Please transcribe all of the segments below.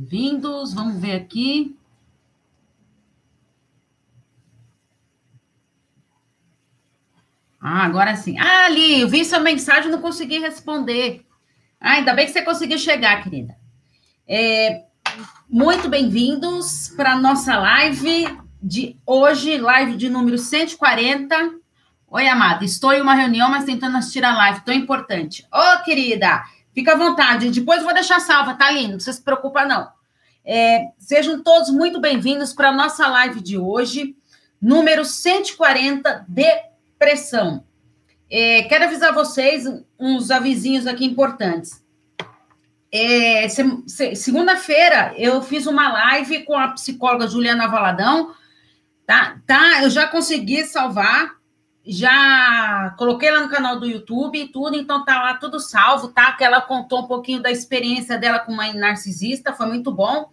Bem-vindos. Vamos ver aqui. Ah, agora sim. Ah, ali, eu vi sua mensagem não consegui responder. Ah, ainda bem que você conseguiu chegar, querida. É, muito bem-vindos para a nossa live de hoje, live de número 140. Oi, amada, estou em uma reunião, mas tentando assistir a live, tão importante. Ô, oh, querida, fica à vontade. Depois vou deixar salva, tá lindo? Não se preocupa, não. É, sejam todos muito bem-vindos para a nossa live de hoje, número 140, depressão. É, quero avisar vocês uns avisinhos aqui importantes. É, se, se, Segunda-feira eu fiz uma live com a psicóloga Juliana Valadão, tá? tá? Eu já consegui salvar, já coloquei lá no canal do YouTube e tudo, então tá lá tudo salvo, tá? Que ela contou um pouquinho da experiência dela com uma narcisista, foi muito bom.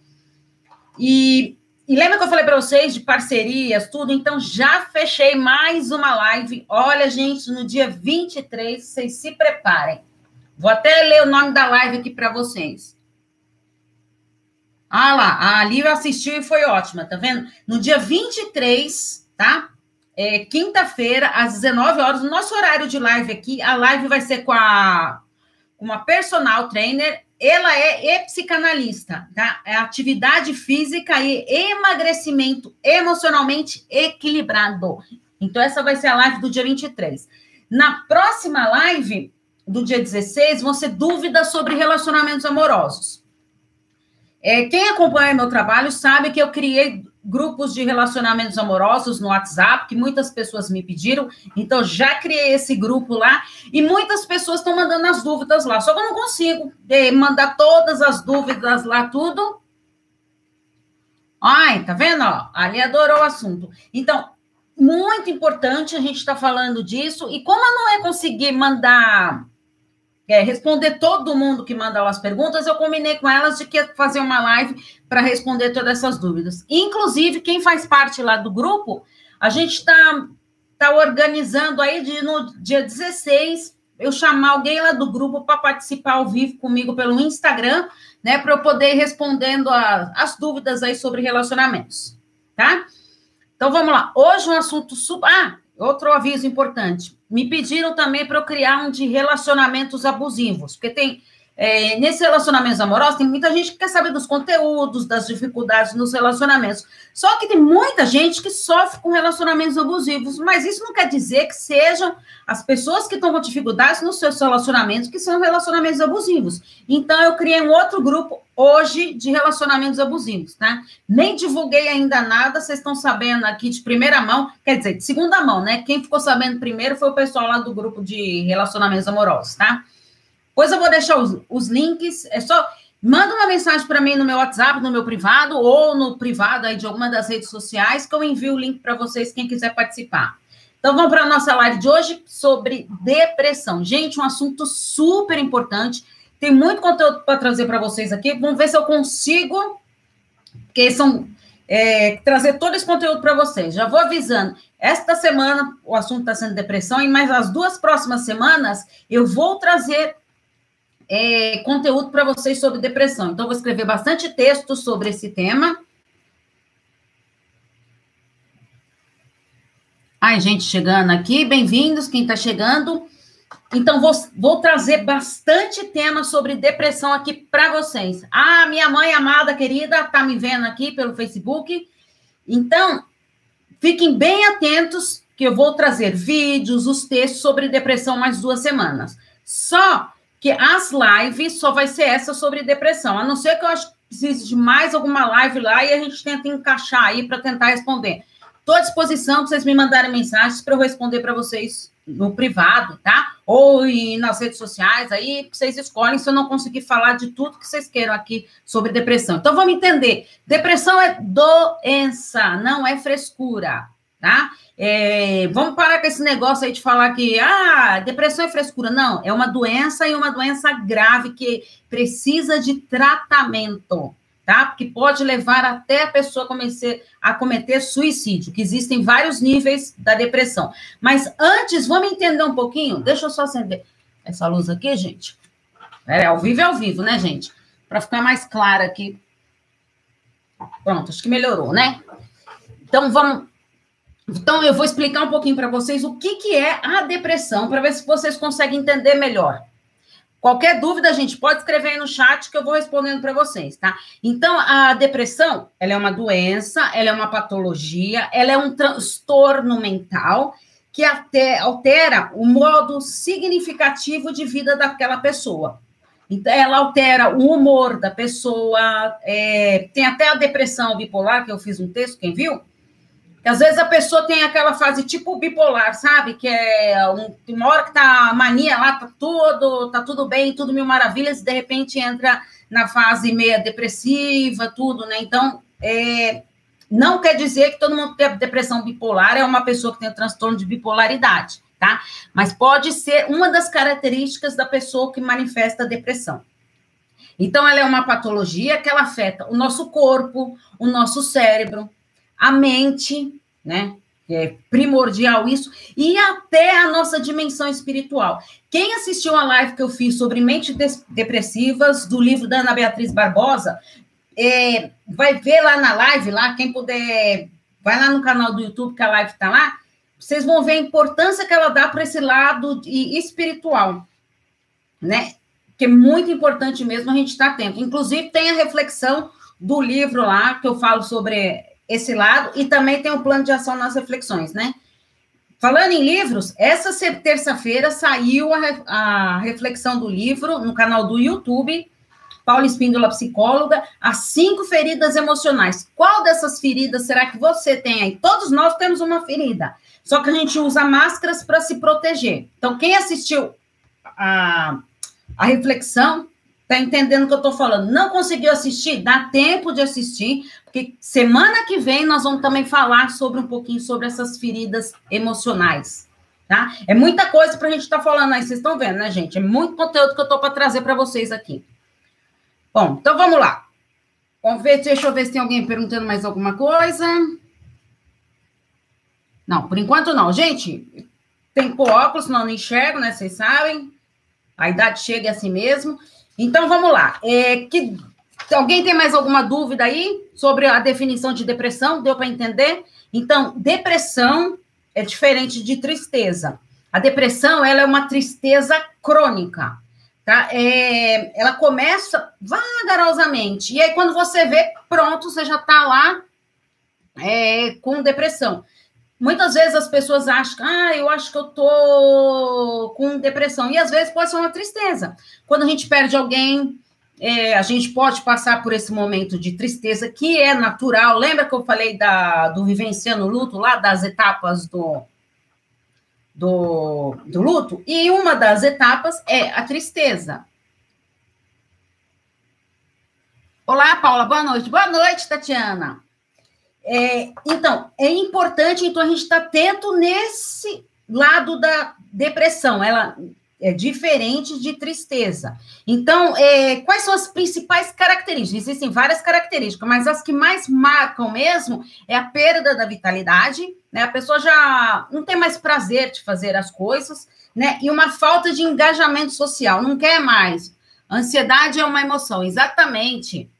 E, e lembra que eu falei para vocês de parcerias, tudo? Então já fechei mais uma live. Olha, gente, no dia 23, vocês se preparem. Vou até ler o nome da live aqui para vocês. Ah lá, a Lívia assistiu e foi ótima, tá vendo? No dia 23, tá? É, Quinta-feira, às 19 horas, no nosso horário de live aqui, a live vai ser com a uma personal trainer ela é e psicanalista, tá? É atividade física e emagrecimento emocionalmente equilibrado. Então, essa vai ser a live do dia 23. Na próxima live, do dia 16, vão ser dúvidas sobre relacionamentos amorosos. É, quem acompanha meu trabalho sabe que eu criei grupos de relacionamentos amorosos no WhatsApp, que muitas pessoas me pediram. Então, já criei esse grupo lá e muitas pessoas estão mandando as dúvidas lá. Só que eu não consigo é, mandar todas as dúvidas lá, tudo. Ai, tá vendo? Ó, ali adorou o assunto. Então, muito importante a gente estar tá falando disso. E como eu não é conseguir mandar é, responder todo mundo que manda as perguntas, eu combinei com elas de que ia fazer uma live para responder todas essas dúvidas. Inclusive, quem faz parte lá do grupo, a gente está tá organizando aí de, no dia 16 eu chamar alguém lá do grupo para participar ao vivo comigo pelo Instagram, né, para eu poder ir respondendo a, as dúvidas aí sobre relacionamentos, tá? Então vamos lá. Hoje um assunto super. Ah, outro aviso importante. Me pediram também para eu criar um de relacionamentos abusivos, porque tem é, nesses relacionamentos amorosos, tem muita gente que quer saber dos conteúdos, das dificuldades nos relacionamentos. Só que tem muita gente que sofre com relacionamentos abusivos, mas isso não quer dizer que sejam as pessoas que estão com dificuldades nos seus relacionamentos que são relacionamentos abusivos. Então, eu criei um outro grupo hoje de relacionamentos abusivos, tá? Nem divulguei ainda nada, vocês estão sabendo aqui de primeira mão, quer dizer, de segunda mão, né? Quem ficou sabendo primeiro foi o pessoal lá do grupo de relacionamentos amorosos, tá? Depois eu vou deixar os, os links. É só manda uma mensagem para mim no meu WhatsApp, no meu privado ou no privado aí de alguma das redes sociais que eu envio o link para vocês quem quiser participar. Então vamos para a nossa live de hoje sobre depressão. Gente, um assunto super importante. Tem muito conteúdo para trazer para vocês aqui. Vamos ver se eu consigo, porque são é, trazer todo esse conteúdo para vocês. Já vou avisando. Esta semana o assunto está sendo depressão, e mais as duas próximas semanas eu vou trazer é, conteúdo para vocês sobre depressão. Então, vou escrever bastante texto sobre esse tema. Ai, gente chegando aqui, bem-vindos, quem está chegando. Então, vou, vou, trazer bastante tema sobre depressão aqui para vocês. Ah, minha mãe amada, querida, está me vendo aqui pelo Facebook. Então, fiquem bem atentos que eu vou trazer vídeos, os textos sobre depressão mais duas semanas. Só que as lives só vai ser essa sobre depressão, a não ser que eu acho que precise de mais alguma live lá e a gente tenta encaixar aí para tentar responder. Estou à disposição para vocês me mandarem mensagens para eu responder para vocês no privado, tá? Ou nas redes sociais, aí vocês escolhem se eu não conseguir falar de tudo que vocês queiram aqui sobre depressão. Então vamos entender: depressão é doença, não é frescura tá? É, vamos parar com esse negócio aí de falar que ah, depressão é frescura. Não, é uma doença e uma doença grave que precisa de tratamento, tá? Porque pode levar até a pessoa começar a cometer suicídio, que existem vários níveis da depressão. Mas antes, vamos entender um pouquinho. Deixa eu só acender essa luz aqui, gente. É, ao vivo é ao vivo, né, gente? Para ficar mais clara aqui Pronto, acho que melhorou, né? Então vamos. Então eu vou explicar um pouquinho para vocês o que, que é a depressão, para ver se vocês conseguem entender melhor. Qualquer dúvida, gente, pode escrever aí no chat que eu vou respondendo para vocês, tá? Então, a depressão, ela é uma doença, ela é uma patologia, ela é um transtorno mental que até altera o modo significativo de vida daquela pessoa. Então, ela altera o humor da pessoa, é, tem até a depressão bipolar, que eu fiz um texto, quem viu? Às vezes a pessoa tem aquela fase tipo bipolar, sabe? Que é um, uma hora que tá mania lá, tá tudo, tá tudo bem, tudo mil maravilhas, e de repente entra na fase meia depressiva, tudo, né? Então, é, não quer dizer que todo mundo que tem depressão bipolar é uma pessoa que tem transtorno de bipolaridade tá? Mas pode ser uma das características da pessoa que manifesta depressão. Então, ela é uma patologia que ela afeta o nosso corpo, o nosso cérebro, a mente, né? É primordial isso, e até a nossa dimensão espiritual. Quem assistiu a live que eu fiz sobre mentes depressivas, do livro da Ana Beatriz Barbosa, é, vai ver lá na live, lá, quem puder, vai lá no canal do YouTube, que a live está lá, vocês vão ver a importância que ela dá para esse lado espiritual, né? Que é muito importante mesmo a gente estar tá atento. Inclusive, tem a reflexão do livro lá, que eu falo sobre esse lado, e também tem o plano de ação nas reflexões, né? Falando em livros, essa terça-feira saiu a, a, reflexão do livro no canal do YouTube, Paula Espíndola, psicóloga, as cinco feridas emocionais. Qual dessas feridas será que você tem aí? Todos nós temos uma ferida. Só que a gente usa máscaras para se proteger. Então, quem assistiu a, a reflexão está entendendo o que eu estou falando. Não conseguiu assistir? Dá tempo de assistir, porque semana que vem nós vamos também falar sobre um pouquinho sobre essas feridas emocionais. Tá? É muita coisa para a gente estar tá falando aí, vocês estão vendo, né, gente? É muito conteúdo que eu estou para trazer para vocês aqui. Bom, então vamos lá. Vamos ver, deixa eu ver se tem alguém perguntando mais alguma coisa. Não, por enquanto não. Gente, tem óculos, senão não enxergo, né? Vocês sabem. A idade chega assim mesmo. Então, vamos lá. É, que, alguém tem mais alguma dúvida aí sobre a definição de depressão? Deu para entender? Então, depressão é diferente de tristeza. A depressão, ela é uma tristeza crônica, tá? É, ela começa vagarosamente. E aí, quando você vê, pronto, você já está lá é, com depressão. Muitas vezes as pessoas acham, ah, eu acho que eu tô com depressão. E às vezes pode ser uma tristeza. Quando a gente perde alguém, é, a gente pode passar por esse momento de tristeza, que é natural. Lembra que eu falei da, do vivenciando o luto, lá das etapas do, do, do luto? E uma das etapas é a tristeza. Olá, Paula, boa noite. Boa noite, Tatiana. É, então, é importante, então, a gente estar tá atento nesse lado da depressão. Ela é diferente de tristeza. Então, é, quais são as principais características? Existem várias características, mas as que mais marcam mesmo é a perda da vitalidade, né? A pessoa já não tem mais prazer de fazer as coisas, né? E uma falta de engajamento social, não quer mais. Ansiedade é uma emoção, exatamente.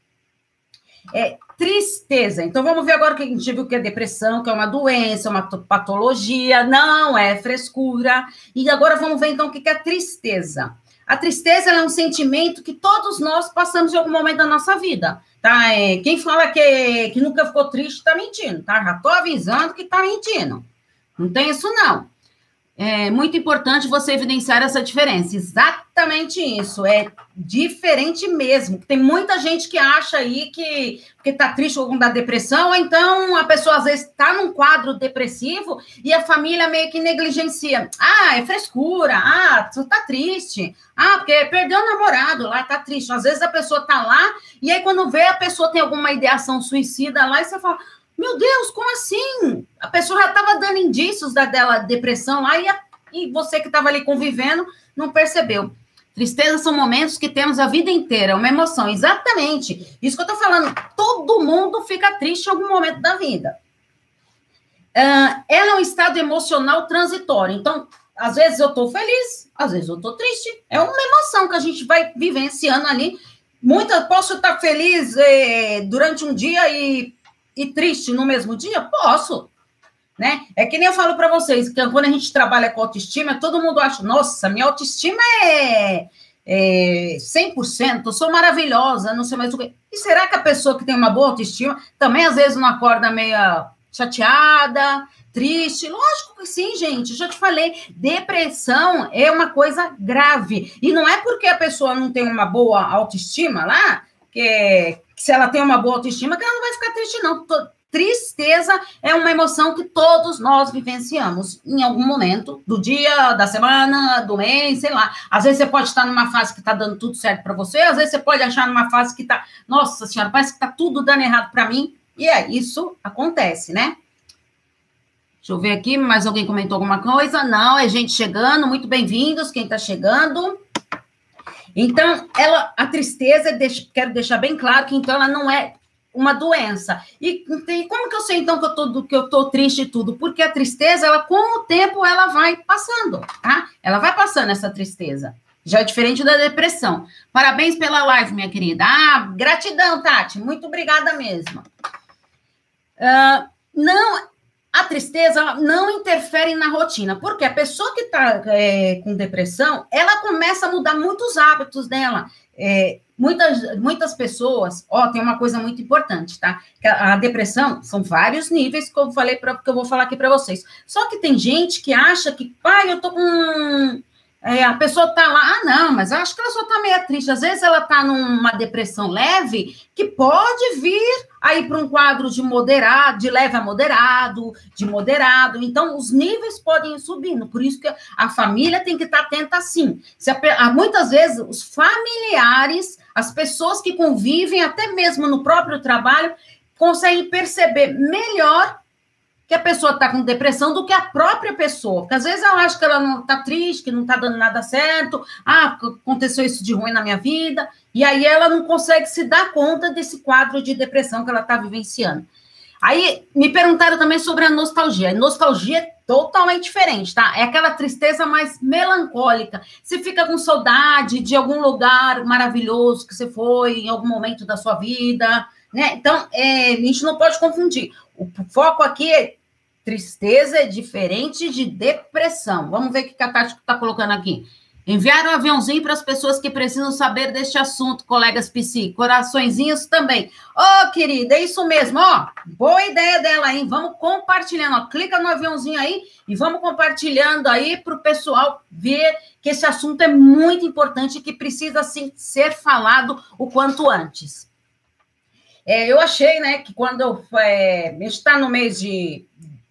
É, tristeza. Então vamos ver agora o que a gente viu que é depressão, que é uma doença, uma patologia, não é frescura. E agora vamos ver então o que é tristeza. A tristeza é um sentimento que todos nós passamos em algum momento da nossa vida. Tá? É, quem fala que, que nunca ficou triste está mentindo, tá? Já estou avisando que está mentindo. Não tem isso, não é muito importante você evidenciar essa diferença. Exatamente isso. É diferente mesmo. Tem muita gente que acha aí que porque tá triste ou da depressão, ou então a pessoa às vezes está num quadro depressivo e a família meio que negligencia. Ah, é frescura. Ah, tu tá triste. Ah, porque perdeu o namorado lá, tá triste. Às vezes a pessoa tá lá e aí quando vê a pessoa tem alguma ideação suicida lá e você fala: meu Deus, como assim? A pessoa já estava dando indícios da dela depressão lá e, a, e você que estava ali convivendo não percebeu. Tristeza são momentos que temos a vida inteira, uma emoção, exatamente. Isso que eu estou falando. Todo mundo fica triste em algum momento da vida. Uh, ela é um estado emocional transitório. Então, às vezes eu estou feliz, às vezes eu estou triste. É uma emoção que a gente vai vivenciando ali muita, posso estar feliz é, durante um dia e, e triste no mesmo dia? Posso. Né? É que nem eu falo para vocês, que quando a gente trabalha com autoestima, todo mundo acha, nossa, minha autoestima é, é 100%, eu sou maravilhosa, não sei mais o que. E será que a pessoa que tem uma boa autoestima também às vezes não acorda meia chateada, triste? Lógico que sim, gente. Já te falei, depressão é uma coisa grave. E não é porque a pessoa não tem uma boa autoestima lá, que, que se ela tem uma boa autoestima, que ela não vai ficar triste, não Tristeza é uma emoção que todos nós vivenciamos em algum momento do dia, da semana, do mês, sei lá. Às vezes você pode estar numa fase que está dando tudo certo para você, às vezes você pode achar numa fase que está, nossa senhora, parece que está tudo dando errado para mim. E é isso acontece, né? Deixa eu ver aqui, mais alguém comentou alguma coisa? Não, é gente chegando, muito bem-vindos, quem está chegando. Então, ela, a tristeza, quero deixar bem claro que então ela não é uma doença. E, e, como que eu sei, então, que eu tô, que eu tô triste e tudo? Porque a tristeza, ela, com o tempo, ela vai passando, tá? Ela vai passando essa tristeza. Já é diferente da depressão. Parabéns pela live, minha querida. Ah, gratidão, Tati. Muito obrigada mesmo. Uh, não, a tristeza não interfere na rotina, porque a pessoa que está é, com depressão, ela começa a mudar muitos hábitos dela. É, muitas, muitas pessoas, ó, tem uma coisa muito importante, tá? A, a depressão são vários níveis que eu falei para que eu vou falar aqui para vocês. Só que tem gente que acha que, pai, eu tô com é, a pessoa tá lá, ah, não, mas eu acho que ela só tá meio triste. Às vezes ela tá numa depressão leve, que pode vir aí para um quadro de moderado, de leve a moderado, de moderado. Então, os níveis podem ir subindo. Por isso que a família tem que estar tá atenta sim. Se a, muitas vezes os familiares, as pessoas que convivem, até mesmo no próprio trabalho, conseguem perceber melhor que a pessoa está com depressão do que a própria pessoa. Porque às vezes ela acha que ela não está triste, que não está dando nada certo, ah, aconteceu isso de ruim na minha vida, e aí ela não consegue se dar conta desse quadro de depressão que ela está vivenciando. Aí me perguntaram também sobre a nostalgia. A nostalgia é totalmente diferente, tá? É aquela tristeza mais melancólica. Você fica com saudade de algum lugar maravilhoso que você foi em algum momento da sua vida, né? Então, é, a gente não pode confundir. O foco aqui é Tristeza é diferente de depressão. Vamos ver o que a Tati está colocando aqui. Enviar um aviãozinho para as pessoas que precisam saber deste assunto, colegas psi. Coraçõezinhos também. Ô, oh, querida, é isso mesmo, ó. Boa ideia dela, hein? Vamos compartilhando, ó. Clica no aviãozinho aí e vamos compartilhando aí para o pessoal ver que esse assunto é muito importante e que precisa, sim, ser falado o quanto antes. É, eu achei, né, que quando é, está no mês de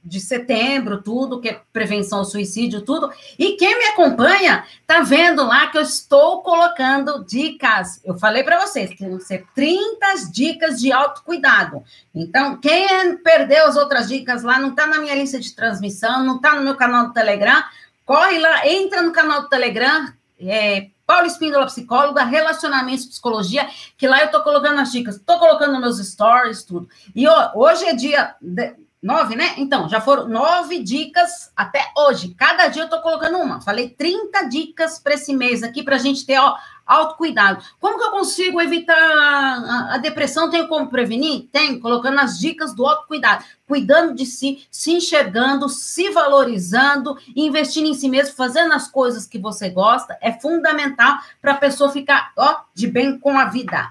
de setembro, tudo, que é prevenção ao suicídio, tudo. E quem me acompanha tá vendo lá que eu estou colocando dicas. Eu falei para vocês que vão ser 30 dicas de autocuidado. Então, quem perdeu as outras dicas lá, não tá na minha lista de transmissão, não tá no meu canal do Telegram, corre lá, entra no canal do Telegram, é, Paulo Espíndola, psicóloga, relacionamentos, psicologia, que lá eu tô colocando as dicas, tô colocando meus stories, tudo. E ó, hoje é dia de, Nove, né? Então, já foram nove dicas até hoje. Cada dia eu tô colocando uma. Falei 30 dicas para esse mês aqui, para a gente ter ó, autocuidado. Como que eu consigo evitar a, a depressão? Tenho como prevenir? Tem, colocando as dicas do autocuidado. Cuidando de si, se enxergando, se valorizando, investindo em si mesmo, fazendo as coisas que você gosta. É fundamental para a pessoa ficar ó, de bem com a vida.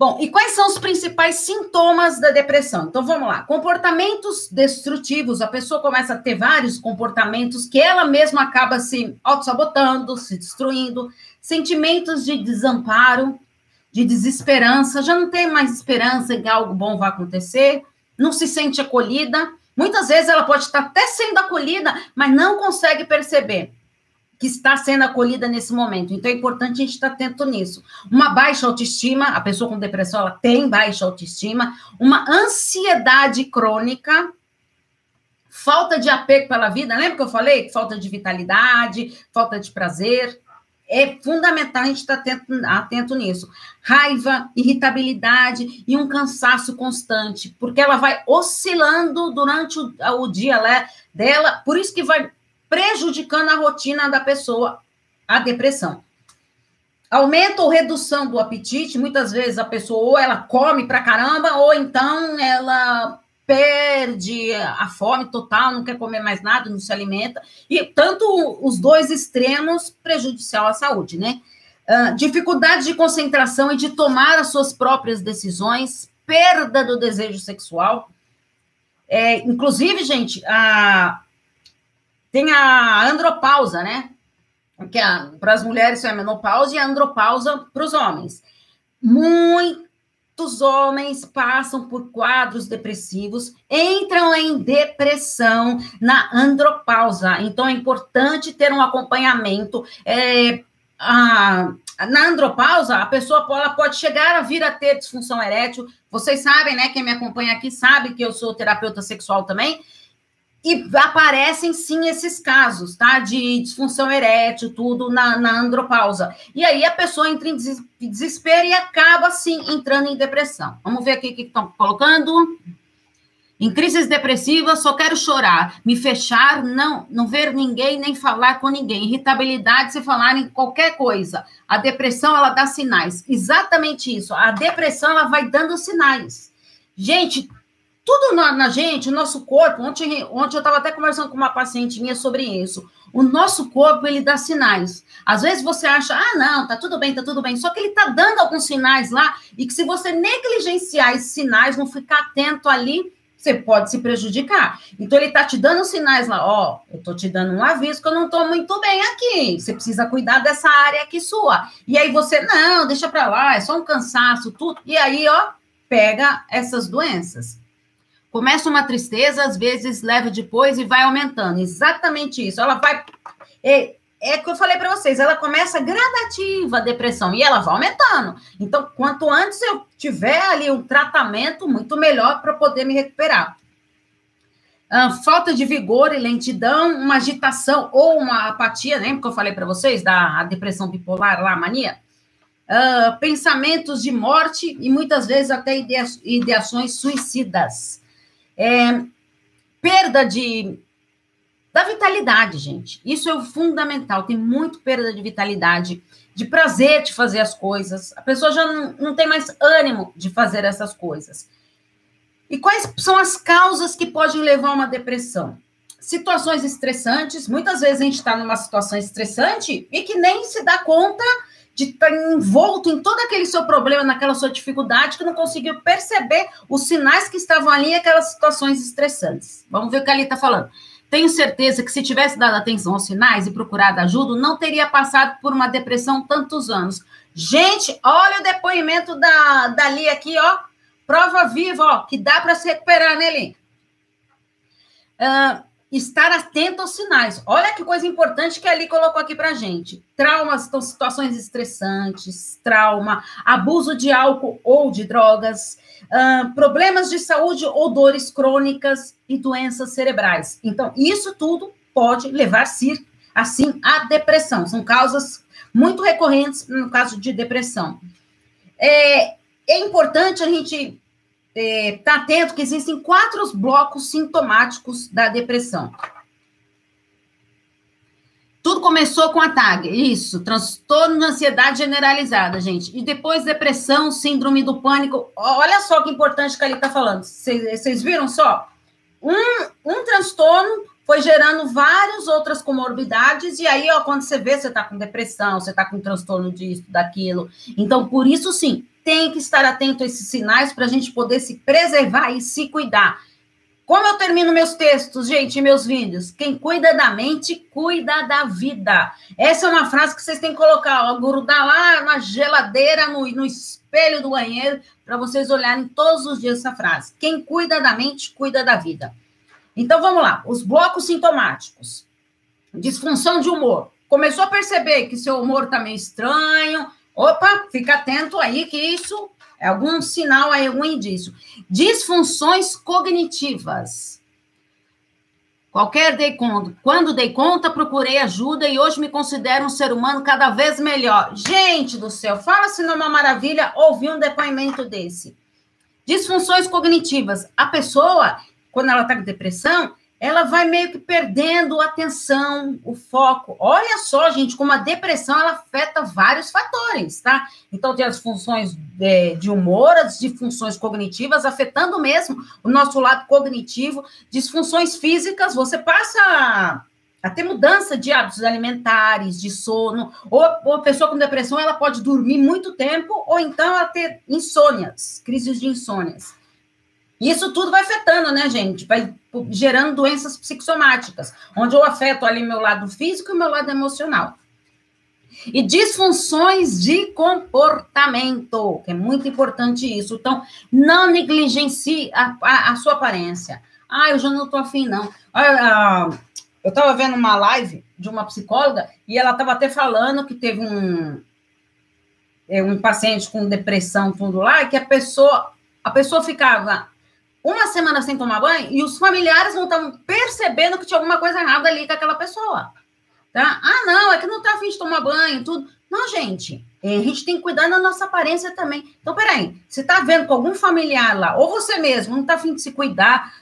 Bom, e quais são os principais sintomas da depressão? Então vamos lá. Comportamentos destrutivos, a pessoa começa a ter vários comportamentos que ela mesma acaba se auto-sabotando, se destruindo, sentimentos de desamparo, de desesperança, já não tem mais esperança que algo bom vai acontecer, não se sente acolhida. Muitas vezes ela pode estar até sendo acolhida, mas não consegue perceber que está sendo acolhida nesse momento. Então é importante a gente estar atento nisso. Uma baixa autoestima, a pessoa com depressão ela tem baixa autoestima, uma ansiedade crônica, falta de apego pela vida, lembra que eu falei? Falta de vitalidade, falta de prazer. É fundamental a gente estar atento, atento nisso. Raiva, irritabilidade e um cansaço constante, porque ela vai oscilando durante o, o dia né, dela, por isso que vai prejudicando a rotina da pessoa, a depressão. aumento ou redução do apetite, muitas vezes a pessoa ou ela come pra caramba, ou então ela perde a fome total, não quer comer mais nada, não se alimenta, e tanto os dois extremos prejudicial à saúde, né? Uh, dificuldade de concentração e de tomar as suas próprias decisões, perda do desejo sexual. É, inclusive, gente, a, tem a andropausa, né? Que é para as mulheres é a menopausa e a andropausa para os homens. Muitos homens passam por quadros depressivos, entram em depressão na andropausa. Então é importante ter um acompanhamento. É, a, na andropausa, a pessoa pode chegar a vir a ter disfunção erétil. Vocês sabem, né? Quem me acompanha aqui sabe que eu sou terapeuta sexual também. E aparecem sim esses casos, tá? De disfunção erétil, tudo na, na andropausa. E aí a pessoa entra em desespero e acaba sim entrando em depressão. Vamos ver aqui o que estão colocando. Em crises depressivas, só quero chorar, me fechar, não, não ver ninguém, nem falar com ninguém. Irritabilidade se falar em qualquer coisa. A depressão, ela dá sinais. Exatamente isso. A depressão, ela vai dando sinais. Gente, tudo na, na gente, o nosso corpo, ontem, ontem eu estava até conversando com uma paciente minha sobre isso. O nosso corpo, ele dá sinais. Às vezes você acha, ah, não, tá tudo bem, tá tudo bem. Só que ele tá dando alguns sinais lá, e que se você negligenciar esses sinais, não ficar atento ali, você pode se prejudicar. Então, ele tá te dando sinais lá, ó, eu tô te dando um aviso que eu não tô muito bem aqui. Você precisa cuidar dessa área aqui sua. E aí você, não, deixa pra lá, é só um cansaço, tudo. E aí, ó, pega essas doenças. Começa uma tristeza, às vezes leva depois e vai aumentando. Exatamente isso. Ela vai. É, é que eu falei para vocês, ela começa gradativa a depressão e ela vai aumentando. Então, quanto antes eu tiver ali um tratamento, muito melhor para poder me recuperar. Ah, falta de vigor e lentidão, uma agitação ou uma apatia, lembra que eu falei para vocês da depressão bipolar lá, mania? Ah, pensamentos de morte e muitas vezes até ideações suicidas. É, perda de da vitalidade, gente. Isso é fundamental. Tem muito perda de vitalidade, de prazer de fazer as coisas. A pessoa já não, não tem mais ânimo de fazer essas coisas. E quais são as causas que podem levar a uma depressão? Situações estressantes. Muitas vezes a gente está numa situação estressante e que nem se dá conta de estar envolto em todo aquele seu problema, naquela sua dificuldade, que não conseguiu perceber os sinais que estavam ali, aquelas situações estressantes. Vamos ver o que ali está falando. Tenho certeza que se tivesse dado atenção aos sinais e procurado ajuda, não teria passado por uma depressão tantos anos. Gente, olha o depoimento da, dali aqui, ó. Prova viva, ó, que dá para se recuperar, né, Lê? Uh, estar atento aos sinais. Olha que coisa importante que ali colocou aqui para gente. Traumas, então, situações estressantes, trauma, abuso de álcool ou de drogas, uh, problemas de saúde ou dores crônicas e doenças cerebrais. Então, isso tudo pode levar-se, assim, à depressão. São causas muito recorrentes no caso de depressão. É, é importante a gente é, tá atento que existem quatro blocos sintomáticos da depressão. Tudo começou com a TAG, isso, transtorno de ansiedade generalizada, gente. E depois depressão, síndrome do pânico. Olha só que importante que ele está falando. Vocês viram só? Um, um transtorno foi gerando várias outras comorbidades, e aí, ó, quando você vê, você está com depressão, você está com transtorno disso, daquilo. Então, por isso, sim, tem que estar atento a esses sinais para a gente poder se preservar e se cuidar. Como eu termino meus textos, gente, meus vídeos? Quem cuida da mente, cuida da vida. Essa é uma frase que vocês têm que colocar, ó, grudar lá na geladeira, no, no espelho do banheiro, para vocês olharem todos os dias essa frase. Quem cuida da mente, cuida da vida. Então, vamos lá. Os blocos sintomáticos. Disfunção de humor. Começou a perceber que seu humor está meio estranho, Opa, fica atento aí que isso é algum sinal aí, algum indício. Disfunções cognitivas. Qualquer dei conta. Quando dei conta, procurei ajuda e hoje me considero um ser humano cada vez melhor. Gente do céu, fala se não é uma maravilha ouvir um depoimento desse. Disfunções cognitivas. A pessoa, quando ela está com depressão, ela vai meio que perdendo a atenção, o foco. Olha só, gente, como a depressão ela afeta vários fatores, tá? Então, tem as funções de, de humor, as disfunções cognitivas, afetando mesmo o nosso lado cognitivo, disfunções físicas, você passa a ter mudança de hábitos alimentares, de sono, ou, ou, a pessoa com depressão, ela pode dormir muito tempo, ou então ela ter insônias, crises de insônias. Isso tudo vai afetando, né, gente? Vai gerando doenças psicossomáticas, onde eu afeto ali meu lado físico e meu lado emocional. E disfunções de comportamento, que é muito importante isso. Então, não negligencie a, a, a sua aparência. Ah, eu já não tô afim, não. Ah, eu estava vendo uma live de uma psicóloga e ela estava até falando que teve um, é, um paciente com depressão, tudo lá, e que a pessoa, a pessoa ficava uma semana sem tomar banho e os familiares não estavam percebendo que tinha alguma coisa errada ali com aquela pessoa. Tá? Ah, não, é que não tá afim de tomar banho, tudo. Não, gente, é, a gente tem que cuidar da nossa aparência também. Então, peraí, você tá vendo com algum familiar lá, ou você mesmo não tá afim de se cuidar,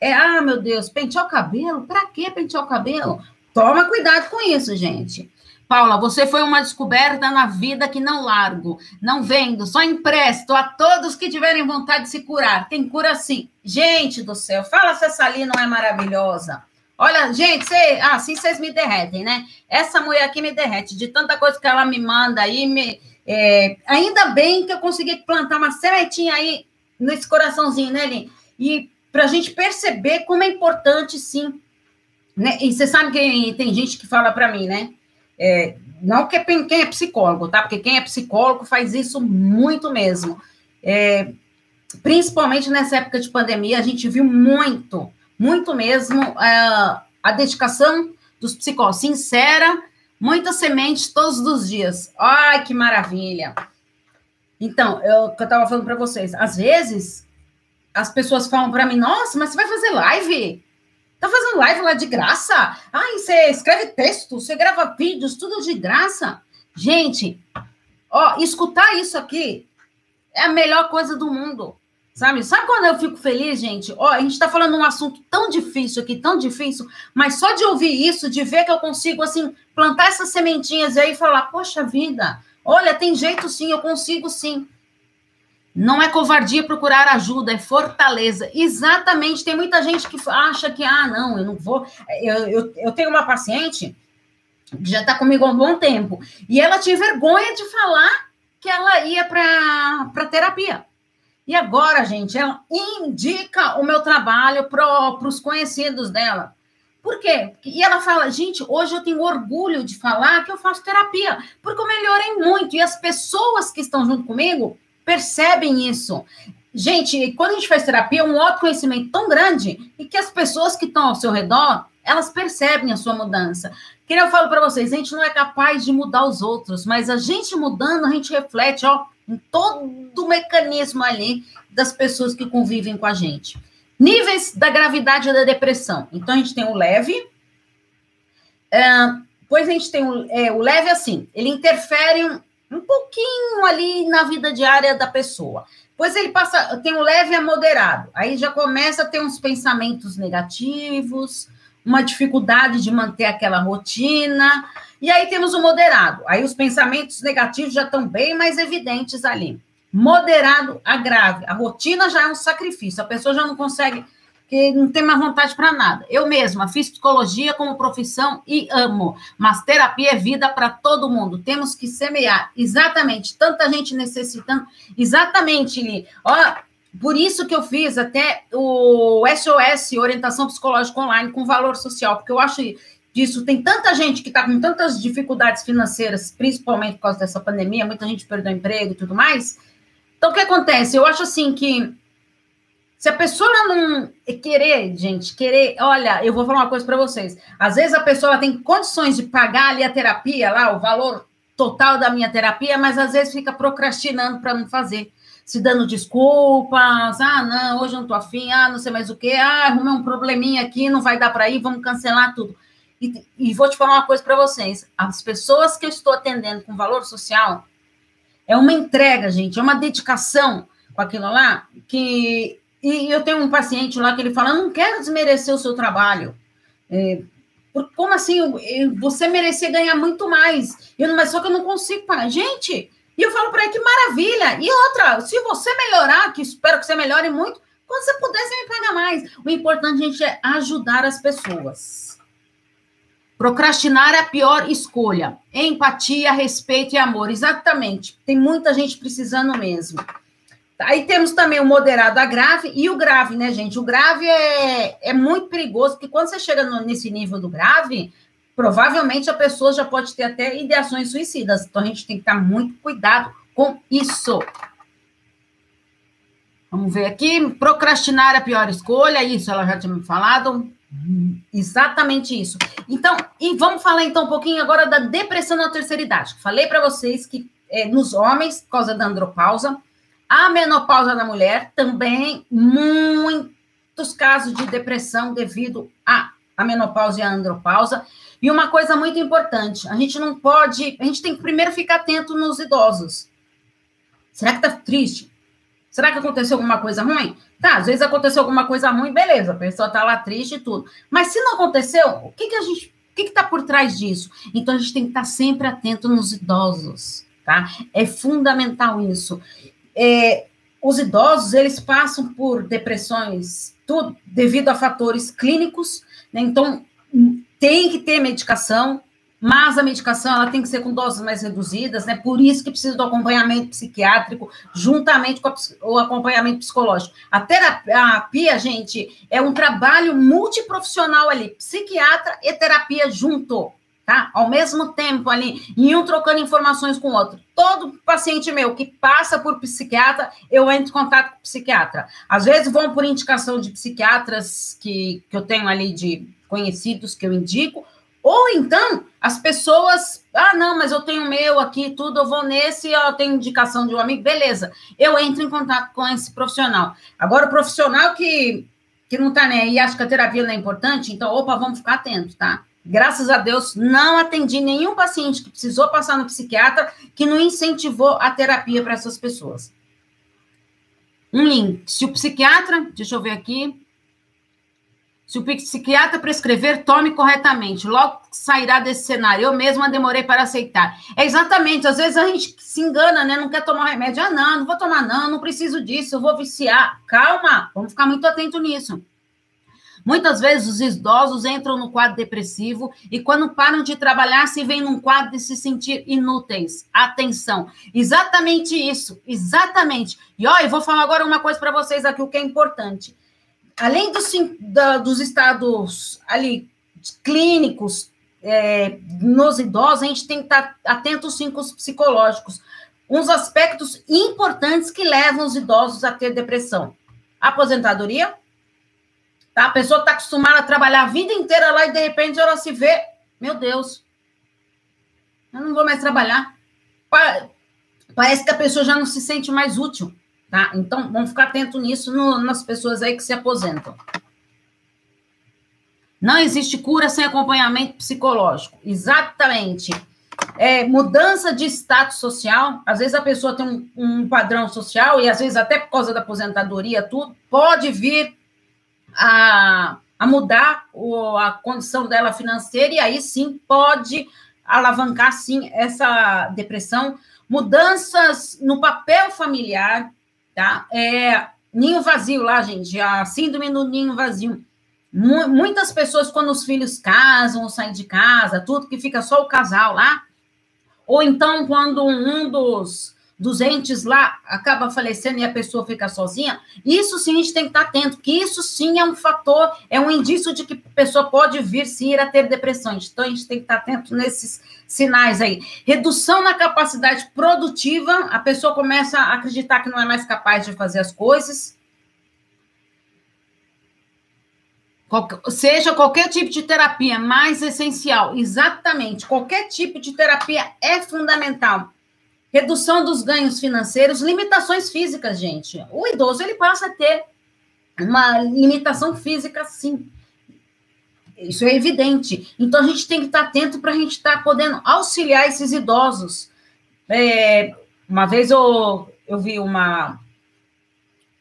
é, ah, meu Deus, pentear o cabelo? Pra que pentear o cabelo? Toma cuidado com isso, gente. Paula, você foi uma descoberta na vida que não largo, não vendo, só empresto a todos que tiverem vontade de se curar. Tem cura sim. Gente do céu, fala se essa ali não é maravilhosa. Olha, gente, cê, ah, assim vocês me derretem, né? Essa mulher aqui me derrete de tanta coisa que ela me manda aí. Me, é, ainda bem que eu consegui plantar uma sementinha aí nesse coraçãozinho, né, Lin? E para a gente perceber como é importante, sim. Né? E você sabe que tem gente que fala para mim, né? É, não que quem é psicólogo, tá? Porque quem é psicólogo faz isso muito mesmo. É, principalmente nessa época de pandemia, a gente viu muito, muito mesmo é, a dedicação dos psicólogos, sincera, muitas sementes todos os dias. Ai, que maravilha! Então, eu, eu estava falando para vocês, às vezes as pessoas falam para mim, nossa, mas você vai fazer live? Tá fazendo live lá de graça? Ai, você escreve texto, você grava vídeos, tudo de graça. Gente, ó, escutar isso aqui é a melhor coisa do mundo. Sabe? Sabe quando eu fico feliz, gente? Ó, a gente tá falando um assunto tão difícil aqui, tão difícil, mas só de ouvir isso, de ver que eu consigo, assim, plantar essas sementinhas aí e falar, poxa vida, olha, tem jeito sim, eu consigo sim. Não é covardia procurar ajuda, é fortaleza. Exatamente. Tem muita gente que acha que, ah, não, eu não vou. Eu, eu, eu tenho uma paciente que já está comigo há um bom tempo, e ela tinha vergonha de falar que ela ia para terapia. E agora, gente, ela indica o meu trabalho para os conhecidos dela. Por quê? E ela fala, gente, hoje eu tenho orgulho de falar que eu faço terapia, porque eu melhorei muito. E as pessoas que estão junto comigo percebem isso. Gente, quando a gente faz terapia, é um autoconhecimento tão grande e que as pessoas que estão ao seu redor, elas percebem a sua mudança. Que eu falo para vocês, a gente não é capaz de mudar os outros, mas a gente mudando, a gente reflete, ó, em todo o mecanismo ali das pessoas que convivem com a gente. Níveis da gravidade da depressão. Então, a gente tem o leve, é, depois a gente tem o, é, o leve assim, ele interfere um pouquinho ali na vida diária da pessoa. Depois ele passa, tem um leve a moderado, aí já começa a ter uns pensamentos negativos, uma dificuldade de manter aquela rotina, e aí temos o moderado, aí os pensamentos negativos já estão bem mais evidentes ali. Moderado a grave, a rotina já é um sacrifício, a pessoa já não consegue que não tem mais vontade para nada. Eu mesma fiz psicologia como profissão e amo, mas terapia é vida para todo mundo. Temos que semear, exatamente, tanta gente necessitando, exatamente, Li. Ó, por isso que eu fiz até o SOS, Orientação Psicológica Online, com valor social, porque eu acho disso, tem tanta gente que está com tantas dificuldades financeiras, principalmente por causa dessa pandemia, muita gente perdeu emprego e tudo mais. Então, o que acontece? Eu acho assim que se a pessoa não querer, gente, querer, olha, eu vou falar uma coisa para vocês. Às vezes a pessoa tem condições de pagar ali a terapia, lá, o valor total da minha terapia, mas às vezes fica procrastinando para não fazer, se dando desculpas. Ah, não, hoje eu não tô afim, ah, não sei mais o quê, ah, arrumei um probleminha aqui, não vai dar para ir, vamos cancelar tudo. E, e vou te falar uma coisa para vocês: as pessoas que eu estou atendendo com valor social é uma entrega, gente, é uma dedicação com aquilo lá que e eu tenho um paciente lá que ele fala: não quero desmerecer o seu trabalho. É, como assim? Você merecia ganhar muito mais. Eu, mas só que eu não consigo pagar. Gente, e eu falo para ele que maravilha. E outra, se você melhorar, que espero que você melhore muito, quando você puder, você me paga mais. O importante, gente, é ajudar as pessoas. Procrastinar é a pior escolha. Empatia, respeito e amor. Exatamente. Tem muita gente precisando mesmo. Aí temos também o moderado a grave e o grave, né, gente? O grave é, é muito perigoso, porque quando você chega no, nesse nível do grave, provavelmente a pessoa já pode ter até ideações suicidas. Então a gente tem que estar muito cuidado com isso. Vamos ver aqui. Procrastinar é a pior escolha, isso ela já tinha me falado. Exatamente isso. Então, e vamos falar então um pouquinho agora da depressão na terceira idade. Falei para vocês que é, nos homens, por causa da andropausa, a menopausa da mulher também, muitos casos de depressão devido à, menopausa e à andropausa. E uma coisa muito importante, a gente não pode, a gente tem que primeiro ficar atento nos idosos. Será que tá triste? Será que aconteceu alguma coisa ruim? Tá, às vezes aconteceu alguma coisa ruim, beleza, a pessoa tá lá triste e tudo. Mas se não aconteceu, o que que a gente, o que que tá por trás disso? Então a gente tem que estar sempre atento nos idosos, tá? É fundamental isso é, os idosos eles passam por depressões tudo devido a fatores clínicos, né? então tem que ter medicação, mas a medicação ela tem que ser com doses mais reduzidas, né? Por isso que precisa do acompanhamento psiquiátrico juntamente com o acompanhamento psicológico. A terapia, gente, é um trabalho multiprofissional ali, psiquiatra e terapia junto tá? Ao mesmo tempo ali, e um trocando informações com o outro. Todo paciente meu que passa por psiquiatra, eu entro em contato com o psiquiatra. Às vezes vão por indicação de psiquiatras que, que eu tenho ali de conhecidos que eu indico, ou então as pessoas, ah, não, mas eu tenho meu aqui, tudo, eu vou nesse, eu tenho indicação de um amigo, beleza. Eu entro em contato com esse profissional. Agora, o profissional que, que não tá nem aí, acha que a terapia não é importante, então, opa, vamos ficar atentos, tá? Graças a Deus, não atendi nenhum paciente que precisou passar no psiquiatra que não incentivou a terapia para essas pessoas. Um link. Se o psiquiatra, deixa eu ver aqui. Se o psiquiatra prescrever, tome corretamente. Logo sairá desse cenário. Eu mesma demorei para aceitar. É exatamente. Às vezes a gente se engana, né? Não quer tomar remédio. Ah, não, não vou tomar, não, não preciso disso, eu vou viciar. Calma, vamos ficar muito atento nisso. Muitas vezes os idosos entram no quadro depressivo e quando param de trabalhar se veem num quadro de se sentir inúteis. Atenção, exatamente isso, exatamente. E ó, eu vou falar agora uma coisa para vocês aqui o que é importante. Além dos, da, dos estados ali clínicos é, nos idosos, a gente tem que estar atento sim com os psicológicos. Uns aspectos importantes que levam os idosos a ter depressão: aposentadoria, Tá? A pessoa está acostumada a trabalhar a vida inteira lá e de repente ela se vê, meu Deus, eu não vou mais trabalhar. Parece que a pessoa já não se sente mais útil, tá? Então, vamos ficar atento nisso no, nas pessoas aí que se aposentam. Não existe cura sem acompanhamento psicológico. Exatamente. É, mudança de status social. Às vezes a pessoa tem um, um padrão social e às vezes até por causa da aposentadoria, tudo pode vir a, a mudar o, a condição dela financeira, e aí sim pode alavancar sim essa depressão. Mudanças no papel familiar, tá? É, ninho vazio lá, gente, a síndrome do ninho vazio. Muitas pessoas, quando os filhos casam saem de casa, tudo que fica só o casal lá, ou então quando um dos dos entes lá acaba falecendo e a pessoa fica sozinha, isso sim a gente tem que estar atento, que isso sim é um fator, é um indício de que a pessoa pode vir sim ir a ter depressões. Então a gente tem que estar atento nesses sinais aí. Redução na capacidade produtiva, a pessoa começa a acreditar que não é mais capaz de fazer as coisas. seja qualquer tipo de terapia mais essencial, exatamente, qualquer tipo de terapia é fundamental redução dos ganhos financeiros, limitações físicas, gente. O idoso ele passa a ter uma limitação física, sim. Isso é evidente. Então a gente tem que estar atento para a gente estar podendo auxiliar esses idosos. É, uma vez eu, eu vi uma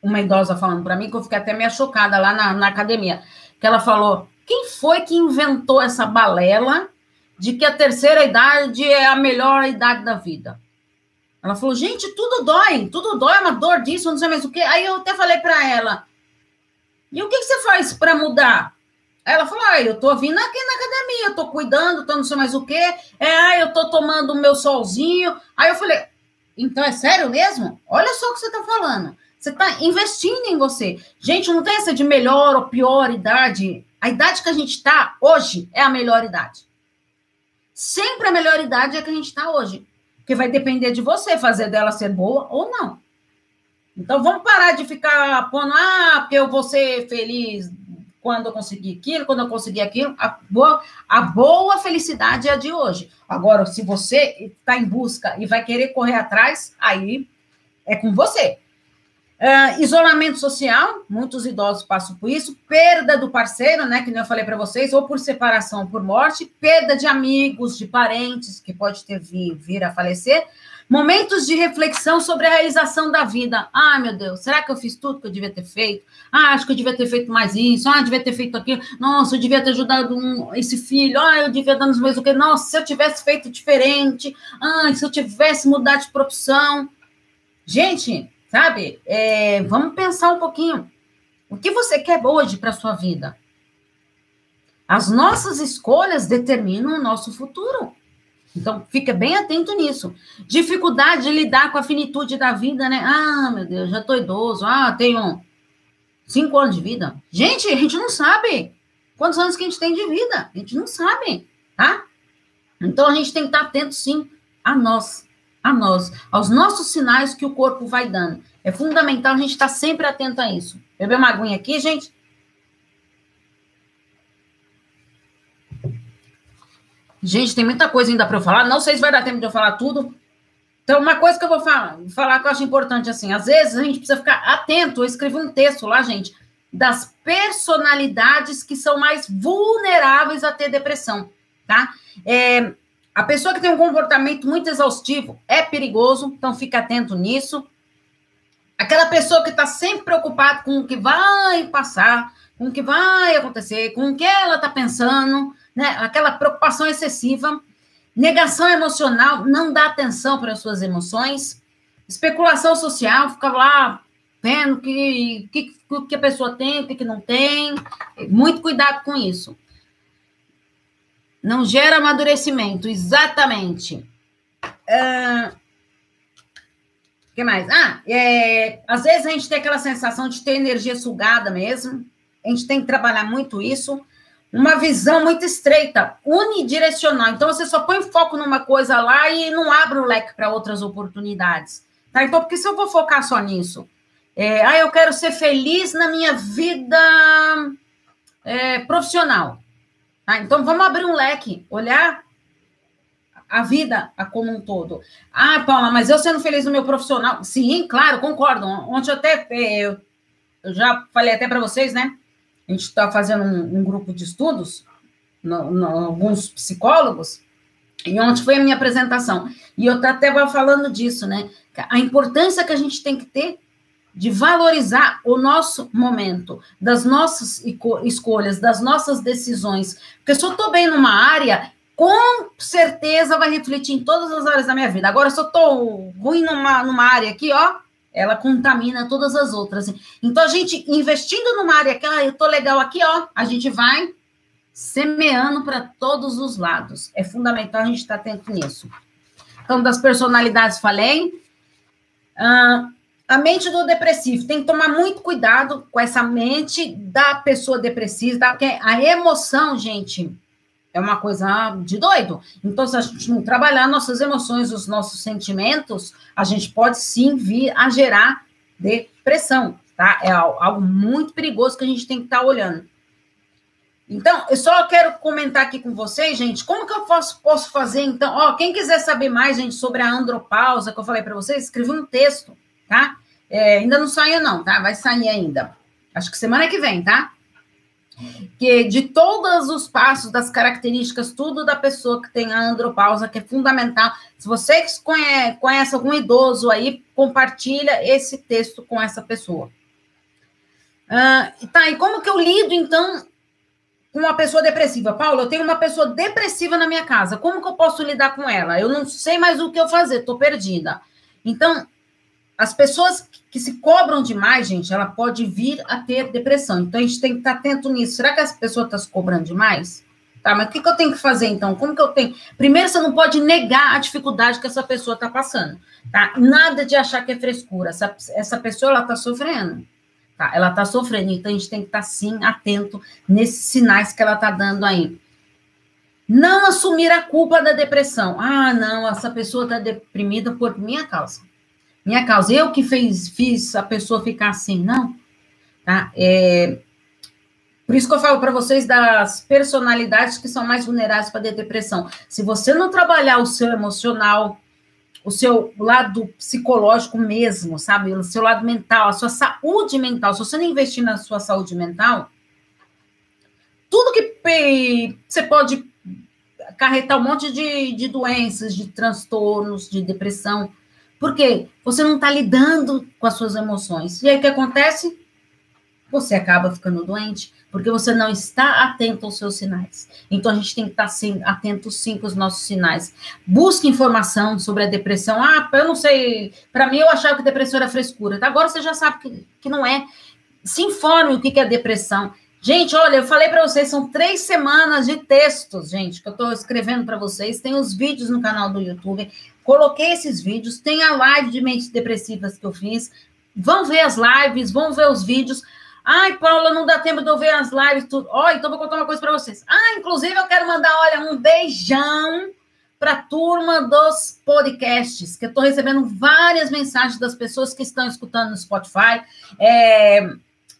uma idosa falando para mim, que eu fiquei até meio chocada lá na, na academia, que ela falou, quem foi que inventou essa balela de que a terceira idade é a melhor idade da vida? Ela falou, gente, tudo dói, tudo dói, é uma dor disso, não sei mais o quê. Aí eu até falei para ela, e o que, que você faz para mudar? Ela falou, ah, eu tô vindo aqui na academia, eu tô cuidando, tô não sei mais o quê. É, ah, eu tô tomando o meu solzinho. Aí eu falei, então é sério mesmo? Olha só o que você tá falando. Você está investindo em você. Gente, não tem essa de melhor ou pior idade. A idade que a gente está hoje é a melhor idade. Sempre a melhor idade é a que a gente está hoje. Porque vai depender de você fazer dela ser boa ou não. Então vamos parar de ficar pondo, ah, porque eu vou ser feliz quando eu conseguir aquilo, quando eu conseguir aquilo. A boa, a boa felicidade é a de hoje. Agora, se você está em busca e vai querer correr atrás, aí é com você. Uh, isolamento social, muitos idosos passam por isso, perda do parceiro, né, que eu falei para vocês, ou por separação, ou por morte, perda de amigos, de parentes, que pode ter vir, vir a falecer, momentos de reflexão sobre a realização da vida. Ah, meu Deus, será que eu fiz tudo que eu devia ter feito? Ah, acho que eu devia ter feito mais isso, ah, eu devia ter feito aquilo, nossa, eu devia ter ajudado um, esse filho, ah, eu devia dar nos meus o que, nossa, se eu tivesse feito diferente, ah, se eu tivesse mudado de profissão. Gente, Sabe? É, vamos pensar um pouquinho. O que você quer hoje para sua vida? As nossas escolhas determinam o nosso futuro. Então, fica bem atento nisso. Dificuldade de lidar com a finitude da vida, né? Ah, meu Deus, já tô idoso. Ah, tenho cinco anos de vida. Gente, a gente não sabe quantos anos que a gente tem de vida. A gente não sabe, tá? Então, a gente tem que estar atento, sim, a nós a nós, aos nossos sinais que o corpo vai dando. É fundamental a gente estar sempre atento a isso. Beber uma aguinha aqui, gente. Gente, tem muita coisa ainda para eu falar. Não sei se vai dar tempo de eu falar tudo. Então, uma coisa que eu vou falar, falar que eu acho importante, assim, às vezes a gente precisa ficar atento. Eu escrevi um texto lá, gente, das personalidades que são mais vulneráveis a ter depressão, tá? É, a pessoa que tem um comportamento muito exaustivo é perigoso, então fique atento nisso. Aquela pessoa que está sempre preocupada com o que vai passar, com o que vai acontecer, com o que ela está pensando, né? Aquela preocupação excessiva. Negação emocional, não dá atenção para as suas emoções. Especulação social, fica lá vendo o que, que, que a pessoa tem, o que, que não tem. Muito cuidado com isso. Não gera amadurecimento, exatamente. Uh, que mais? Ah, é, às vezes a gente tem aquela sensação de ter energia sugada mesmo. A gente tem que trabalhar muito isso. Uma visão muito estreita, unidirecional. Então você só põe foco numa coisa lá e não abre o leque para outras oportunidades. Tá? Então, porque se eu vou focar só nisso? É, ah, eu quero ser feliz na minha vida é, profissional. Tá? Então, vamos abrir um leque, olhar a vida como um todo. Ah, Paula, mas eu sendo feliz no meu profissional. Sim, claro, concordo. Ontem eu até eu, eu já falei até para vocês, né? A gente está fazendo um, um, grupo de estudos, no, no, alguns psicólogos, e ontem foi a minha apresentação. E eu até estava falando disso, né? A importância que a gente tem que ter de valorizar o nosso momento, das nossas escolhas, das nossas decisões. Porque se eu estou bem numa área, com certeza vai refletir em todas as áreas da minha vida. Agora, se eu estou ruim numa, numa área aqui, ó, ela contamina todas as outras. Então, a gente investindo numa área que, ah, eu estou legal aqui, ó, a gente vai semeando para todos os lados. É fundamental a gente estar tá atento nisso. Então, das personalidades, falei. Uh, a mente do depressivo tem que tomar muito cuidado com essa mente da pessoa depressiva, tá? porque a emoção, gente, é uma coisa de doido. Então, se a gente não trabalhar nossas emoções, os nossos sentimentos, a gente pode sim vir a gerar depressão, tá? É algo muito perigoso que a gente tem que estar tá olhando. Então, eu só quero comentar aqui com vocês, gente, como que eu posso, posso fazer, então, ó, quem quiser saber mais, gente, sobre a andropausa que eu falei para vocês, escrevi um texto, tá? É, ainda não saiu, não, tá? Vai sair ainda. Acho que semana que vem, tá? Que de todos os passos, das características, tudo da pessoa que tem a andropausa, que é fundamental. Se você conhece, conhece algum idoso aí, compartilha esse texto com essa pessoa, Uh, tá, e como que eu lido, então, com uma pessoa depressiva? Paulo, eu tenho uma pessoa depressiva na minha casa. Como que eu posso lidar com ela? Eu não sei mais o que eu fazer, estou perdida. Então, as pessoas que se cobram demais, gente, ela pode vir a ter depressão. Então, a gente tem que estar atento nisso. Será que essa pessoa está se cobrando demais? Tá, mas o que, que eu tenho que fazer, então? Como que eu tenho? Primeiro, você não pode negar a dificuldade que essa pessoa está passando, tá? Nada de achar que é frescura. Essa, essa pessoa, ela está sofrendo. Tá? Ela está sofrendo, então a gente tem que estar, tá, sim, atento nesses sinais que ela está dando aí. Não assumir a culpa da depressão. Ah, não, essa pessoa está deprimida por minha causa. Minha causa. Eu que fez, fiz a pessoa ficar assim, não. Tá? É, por isso que eu falo para vocês das personalidades que são mais vulneráveis para a depressão. Se você não trabalhar o seu emocional, o seu lado psicológico mesmo, sabe? O seu lado mental, a sua saúde mental. Se você não investir na sua saúde mental, tudo que você pode acarretar um monte de, de doenças, de transtornos, de depressão. Porque você não está lidando com as suas emoções. E aí o que acontece? Você acaba ficando doente porque você não está atento aos seus sinais. Então a gente tem que estar sim, atento sim com os nossos sinais. Busque informação sobre a depressão. Ah, eu não sei. Para mim, eu achava que depressão era frescura. Agora você já sabe que, que não é. Se informe o que é depressão. Gente, olha, eu falei para vocês, são três semanas de textos, gente, que eu estou escrevendo para vocês. Tem os vídeos no canal do YouTube. Coloquei esses vídeos. Tem a live de mentes depressivas que eu fiz. Vão ver as lives, vão ver os vídeos. Ai, Paula, não dá tempo de eu ver as lives, tudo. Oh, então vou contar uma coisa para vocês. Ah, inclusive eu quero mandar, olha, um beijão para a turma dos podcasts, que eu estou recebendo várias mensagens das pessoas que estão escutando no Spotify é,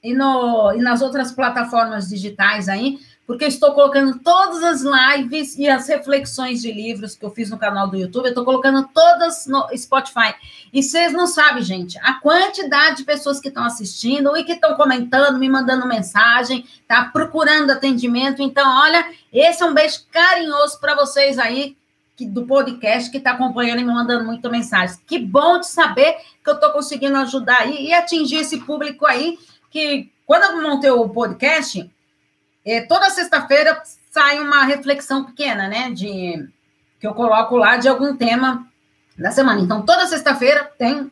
e, no, e nas outras plataformas digitais aí porque eu estou colocando todas as lives e as reflexões de livros que eu fiz no canal do YouTube, eu estou colocando todas no Spotify. E vocês não sabem, gente, a quantidade de pessoas que estão assistindo e que estão comentando, me mandando mensagem, tá procurando atendimento. Então, olha, esse é um beijo carinhoso para vocês aí que, do podcast que está acompanhando e me mandando muita mensagem. Que bom de saber que eu estou conseguindo ajudar aí e atingir esse público aí que quando eu montei o podcast, é, toda sexta-feira sai uma reflexão pequena, né? De que eu coloco lá de algum tema da semana. Então, toda sexta-feira tem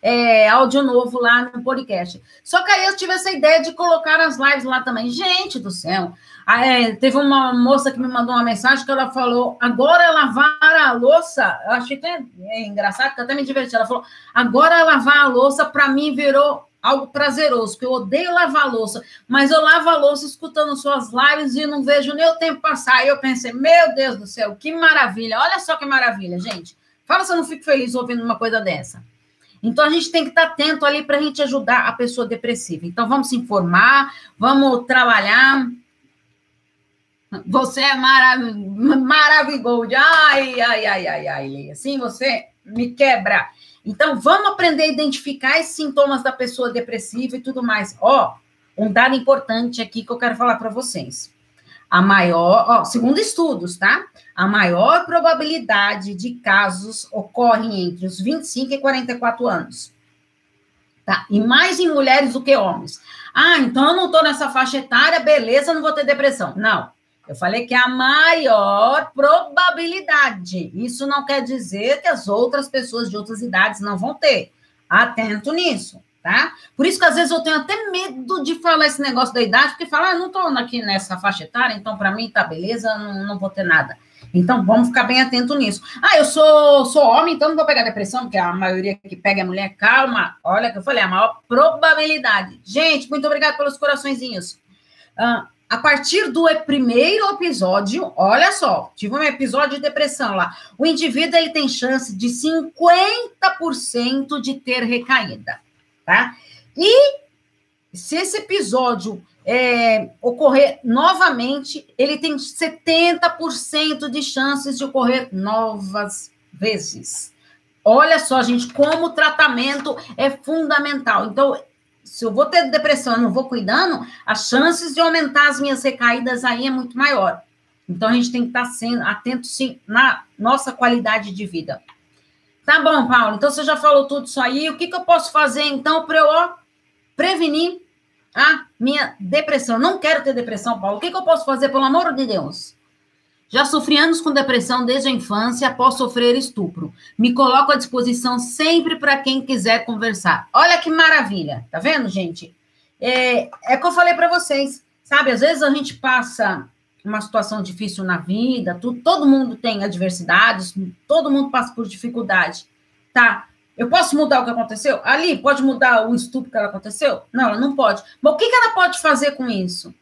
é, áudio novo lá no podcast. Só que aí eu tive essa ideia de colocar as lives lá também. Gente do céu! é, teve uma moça que me mandou uma mensagem que ela falou: agora lavar a louça. Eu achei que é engraçado, que até me diverti. Ela falou: agora lavar a louça, para mim virou algo prazeroso, que eu odeio lavar louça, mas eu lavo a louça escutando suas lives e não vejo nem o tempo passar. Aí eu pensei, meu Deus do céu, que maravilha! Olha só que maravilha, gente. Fala se eu não fico feliz ouvindo uma coisa dessa. Então a gente tem que estar atento ali para a gente ajudar a pessoa depressiva. Então vamos se informar, vamos trabalhar. Você é marav maravilhoso. Ai, ai, ai, ai, ai, Assim você me quebra. Então, vamos aprender a identificar esses sintomas da pessoa depressiva e tudo mais. Ó, um dado importante aqui que eu quero falar para vocês. A maior, ó, segundo estudos, tá? A maior probabilidade de casos ocorre entre os 25 e 44 anos. Tá? E mais em mulheres do que homens. Ah, então eu não estou nessa faixa etária, beleza, não vou ter depressão. Não. Eu falei que é a maior probabilidade. Isso não quer dizer que as outras pessoas de outras idades não vão ter. Atento nisso, tá? Por isso que às vezes eu tenho até medo de falar esse negócio da idade, porque falar, ah, não estou aqui nessa faixa etária, então para mim tá beleza, não, não vou ter nada. Então, vamos ficar bem atento nisso. Ah, eu sou, sou homem, então não vou pegar depressão, porque a maioria que pega é mulher. Calma, olha que eu falei, a maior probabilidade. Gente, muito obrigada pelos coraçõezinhos. Ah, a partir do primeiro episódio, olha só, tive um episódio de depressão lá. O indivíduo ele tem chance de 50% de ter recaída, tá? E se esse episódio é, ocorrer novamente, ele tem 70% de chances de ocorrer novas vezes. Olha só, gente, como o tratamento é fundamental. Então, se eu vou ter depressão e não vou cuidando, as chances de aumentar as minhas recaídas aí é muito maior. Então, a gente tem que estar sendo atento, sim, na nossa qualidade de vida. Tá bom, Paulo. Então, você já falou tudo isso aí. O que, que eu posso fazer, então, para eu ó, prevenir Ah, minha depressão. Não quero ter depressão, Paulo. O que, que eu posso fazer, pelo amor de Deus? Já sofri anos com depressão desde a infância após sofrer estupro. Me coloco à disposição sempre para quem quiser conversar. Olha que maravilha. Tá vendo, gente? É, é que eu falei para vocês. Sabe, às vezes a gente passa uma situação difícil na vida, tu, todo mundo tem adversidades, todo mundo passa por dificuldade. Tá, eu posso mudar o que aconteceu? Ali, pode mudar o estupro que ela aconteceu? Não, ela não pode. Mas o que, que ela pode fazer com isso?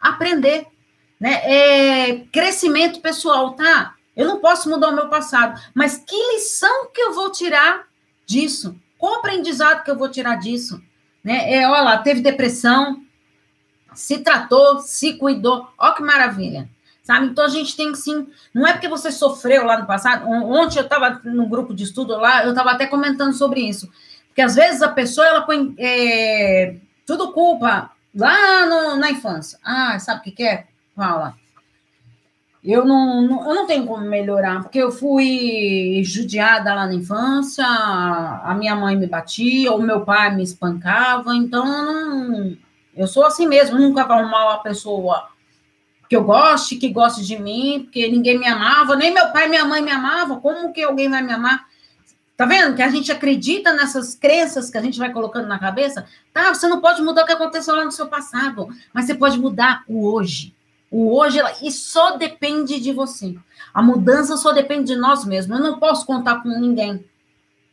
Aprender. Né? É, crescimento pessoal, tá? Eu não posso mudar o meu passado, mas que lição que eu vou tirar disso? Qual aprendizado que eu vou tirar disso? Né? É, olha lá, teve depressão, se tratou, se cuidou, olha que maravilha sabe? Então a gente tem que sim, não é porque você sofreu lá no passado. Ontem eu estava num grupo de estudo lá, eu estava até comentando sobre isso, porque às vezes a pessoa ela põe é, tudo culpa lá no, na infância. Ah, sabe o que, que é? Fala. Eu não, não, eu não tenho como melhorar, porque eu fui judiada lá na infância, a minha mãe me batia, ou meu pai me espancava, então eu, não, eu sou assim mesmo, nunca vou arrumar uma pessoa que eu goste, que goste de mim, porque ninguém me amava, nem meu pai e minha mãe me amavam, como que alguém vai me amar? Tá vendo? Que a gente acredita nessas crenças que a gente vai colocando na cabeça. Tá, você não pode mudar o que aconteceu lá no seu passado, mas você pode mudar o hoje. O hoje, e só depende de você. A mudança só depende de nós mesmos. Eu não posso contar com ninguém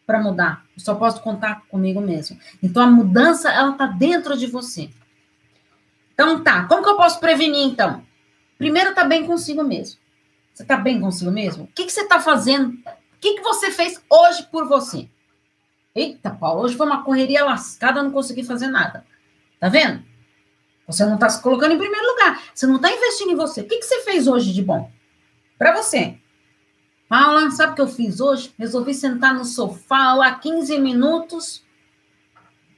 para mudar. Eu só posso contar comigo mesmo. Então, a mudança, ela tá dentro de você. Então, tá. Como que eu posso prevenir, então? Primeiro, tá bem consigo mesmo. Você tá bem consigo mesmo? O que, que você tá fazendo? O que, que você fez hoje por você? Eita, Paulo, hoje foi uma correria lascada, não consegui fazer nada. Tá vendo? Você não está se colocando em primeiro lugar. Você não está investindo em você. O que, que você fez hoje de bom? Para você. Paula, sabe o que eu fiz hoje? Resolvi sentar no sofá lá 15 minutos.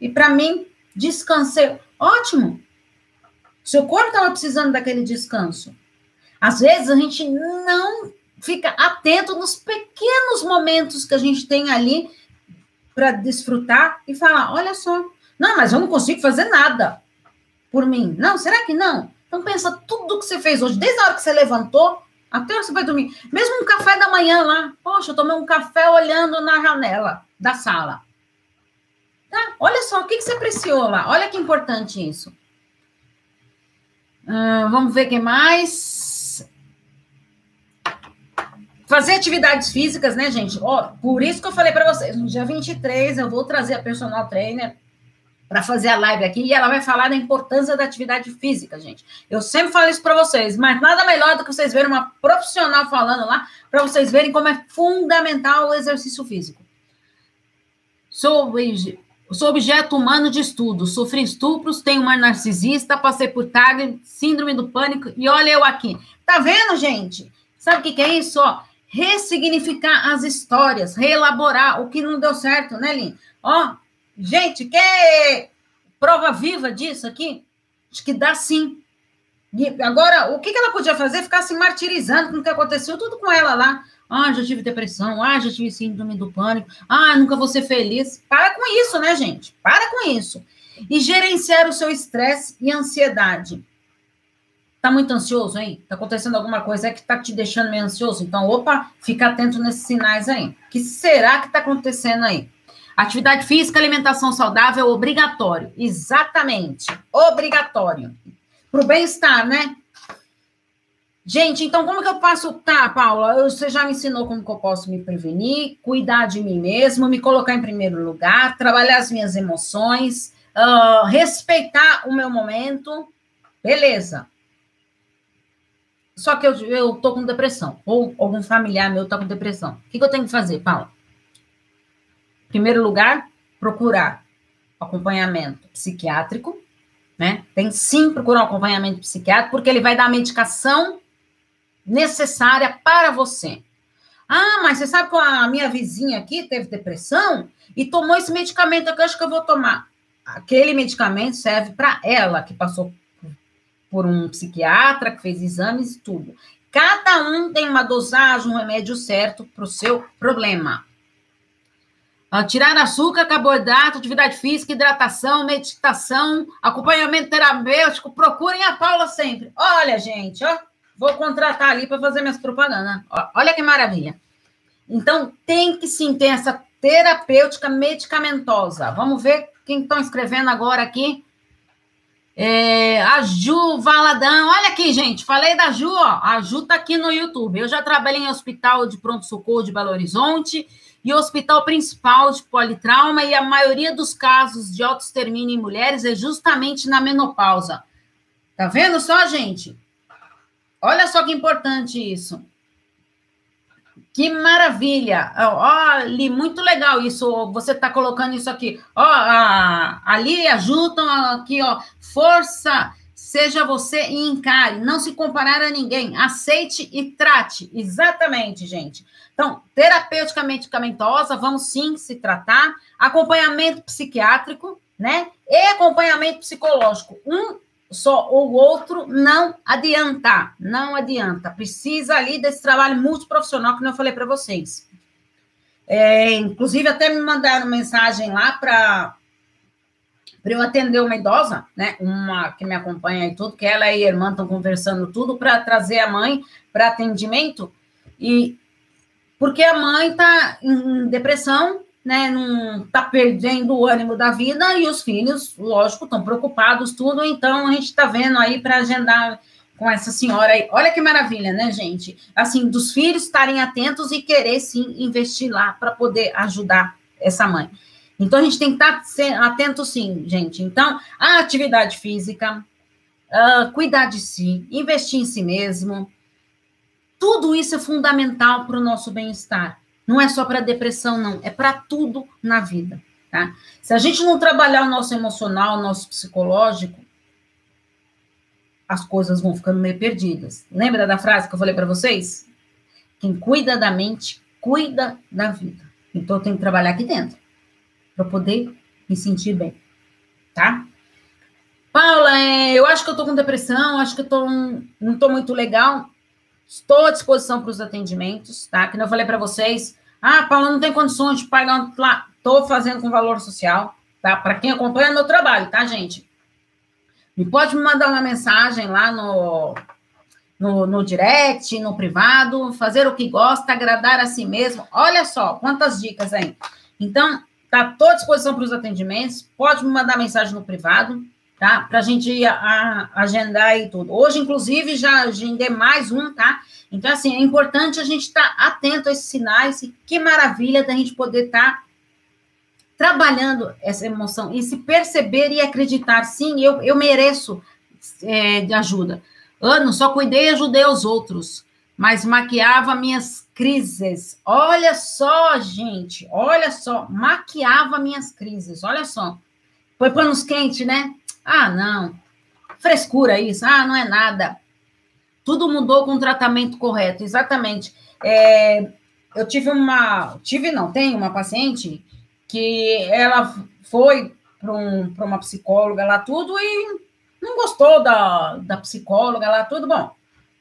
E para mim, descansei. Ótimo. Seu corpo estava precisando daquele descanso. Às vezes a gente não fica atento nos pequenos momentos que a gente tem ali para desfrutar e falar: olha só, não, mas eu não consigo fazer nada por mim. Não, será que não? Então pensa tudo que você fez hoje, desde a hora que você levantou até você vai dormir. Mesmo um café da manhã lá. Poxa, eu tomei um café olhando na janela da sala. Tá? Olha só, o que, que você apreciou lá? Olha que importante isso. Uh, vamos ver o que mais. Fazer atividades físicas, né, gente? Ó, por isso que eu falei para vocês, no dia 23 eu vou trazer a personal trainer para fazer a live aqui e ela vai falar da importância da atividade física, gente. Eu sempre falo isso para vocês, mas nada melhor do que vocês verem uma profissional falando lá, para vocês verem como é fundamental o exercício físico. Sobre Sou objeto humano de estudo, sofri estupros, tenho uma narcisista, passei por TAG, síndrome do pânico, e olha eu aqui. Tá vendo, gente? Sabe o que, que é isso? Ó, ressignificar as histórias, reelaborar o que não deu certo, né, Lin? Ó, gente, quer prova viva disso aqui? Acho que dá sim. E agora, o que, ela podia fazer? Ficar se martirizando com o que aconteceu, tudo com ela lá. Ah, já tive depressão. Ah, já tive síndrome do pânico. Ah, nunca vou ser feliz. Para com isso, né, gente? Para com isso. E gerenciar o seu estresse e ansiedade. Tá muito ansioso, hein? Tá acontecendo alguma coisa que tá te deixando meio ansioso? Então, opa, fica atento nesses sinais aí. O que será que tá acontecendo aí? Atividade física, alimentação saudável, obrigatório. Exatamente. Obrigatório. Para o bem-estar, né? Gente, então como que eu faço? Tá, Paula, você já me ensinou como que eu posso me prevenir, cuidar de mim mesmo, me colocar em primeiro lugar, trabalhar as minhas emoções, uh, respeitar o meu momento. Beleza. Só que eu, eu tô com depressão, ou algum familiar meu tá com depressão. O que, que eu tenho que fazer, Paula? Primeiro lugar, procurar acompanhamento psiquiátrico, né? Tem sim procurar um acompanhamento psiquiátrico, porque ele vai dar a medicação necessária para você. Ah, mas você sabe que a minha vizinha aqui teve depressão e tomou esse medicamento eu acho que eu vou tomar. Aquele medicamento serve para ela, que passou por um psiquiatra, que fez exames e tudo. Cada um tem uma dosagem, um remédio certo para o seu problema. Tirar açúcar, carboidrato, atividade física, hidratação, meditação, acompanhamento terapêutico. Procurem a Paula sempre. Olha, gente, ó, vou contratar ali para fazer minhas propagandas. Olha que maravilha. Então, tem que sim ter essa terapêutica medicamentosa. Vamos ver quem estão escrevendo agora aqui. É, a Ju Valadão, olha aqui, gente, falei da Ju, ó. A Ju tá aqui no YouTube. Eu já trabalhei em hospital de pronto-socorro de Belo Horizonte e hospital principal de politrauma, e a maioria dos casos de autoextermínio em mulheres é justamente na menopausa. Tá vendo só, gente? Olha só que importante isso. Que maravilha! Ó, ali, muito legal isso. Você está colocando isso aqui. Ó, a, ali ajudam aqui, ó. Força, seja você e encare. Não se comparar a ninguém. Aceite e trate. Exatamente, gente. Então, terapêutica medicamentosa, vamos sim se tratar. Acompanhamento psiquiátrico, né? E acompanhamento psicológico. Um só ou outro não adianta, não adianta. Precisa ali desse trabalho multiprofissional que eu falei para vocês. É, inclusive, até me mandaram mensagem lá para para eu atender uma idosa, né? Uma que me acompanha e tudo, que ela e a irmã estão conversando tudo para trazer a mãe para atendimento. E porque a mãe está em depressão né, não está perdendo o ânimo da vida e os filhos, lógico, estão preocupados, tudo. Então, a gente está vendo aí para agendar com essa senhora aí. Olha que maravilha, né, gente? Assim, dos filhos estarem atentos e querer sim investir lá para poder ajudar essa mãe. Então, a gente tem que estar tá atento, sim, gente. Então, a atividade física, uh, cuidar de si, investir em si mesmo, tudo isso é fundamental para o nosso bem-estar. Não é só para depressão, não, é para tudo na vida, tá? Se a gente não trabalhar o nosso emocional, o nosso psicológico, as coisas vão ficando meio perdidas. Lembra da frase que eu falei para vocês? Quem cuida da mente, cuida da vida. Então eu tenho que trabalhar aqui dentro para poder me sentir bem, tá? Paula, é, eu acho que eu tô com depressão, acho que eu tô, não tô muito legal. Estou à disposição para os atendimentos, tá? Que eu falei para vocês, ah, Paula, não tem condições de pagar. Estou fazendo com valor social, tá? Para quem acompanha meu trabalho, tá, gente? Me pode me mandar uma mensagem lá no, no, no direct, no privado, fazer o que gosta, agradar a si mesmo. Olha só, quantas dicas aí. Então, tá à disposição para os atendimentos. Pode me mandar mensagem no privado, tá? Para a gente agendar e tudo. Hoje, inclusive, já agendei mais um, tá? Então, assim, é importante a gente estar tá atento a esses sinais e que maravilha da gente poder estar tá trabalhando essa emoção e se perceber e acreditar, sim, eu, eu mereço é, de ajuda. Ano, só cuidei e ajudei os outros, mas maquiava minhas crises. Olha só, gente, olha só, maquiava minhas crises, olha só. Foi panos quentes, né? Ah, não. Frescura isso. Ah, não é nada. Tudo mudou com o tratamento correto, exatamente. É, eu tive uma. Tive, não, tem uma paciente que ela foi para um, uma psicóloga lá, tudo, e não gostou da, da psicóloga lá, tudo. Bom,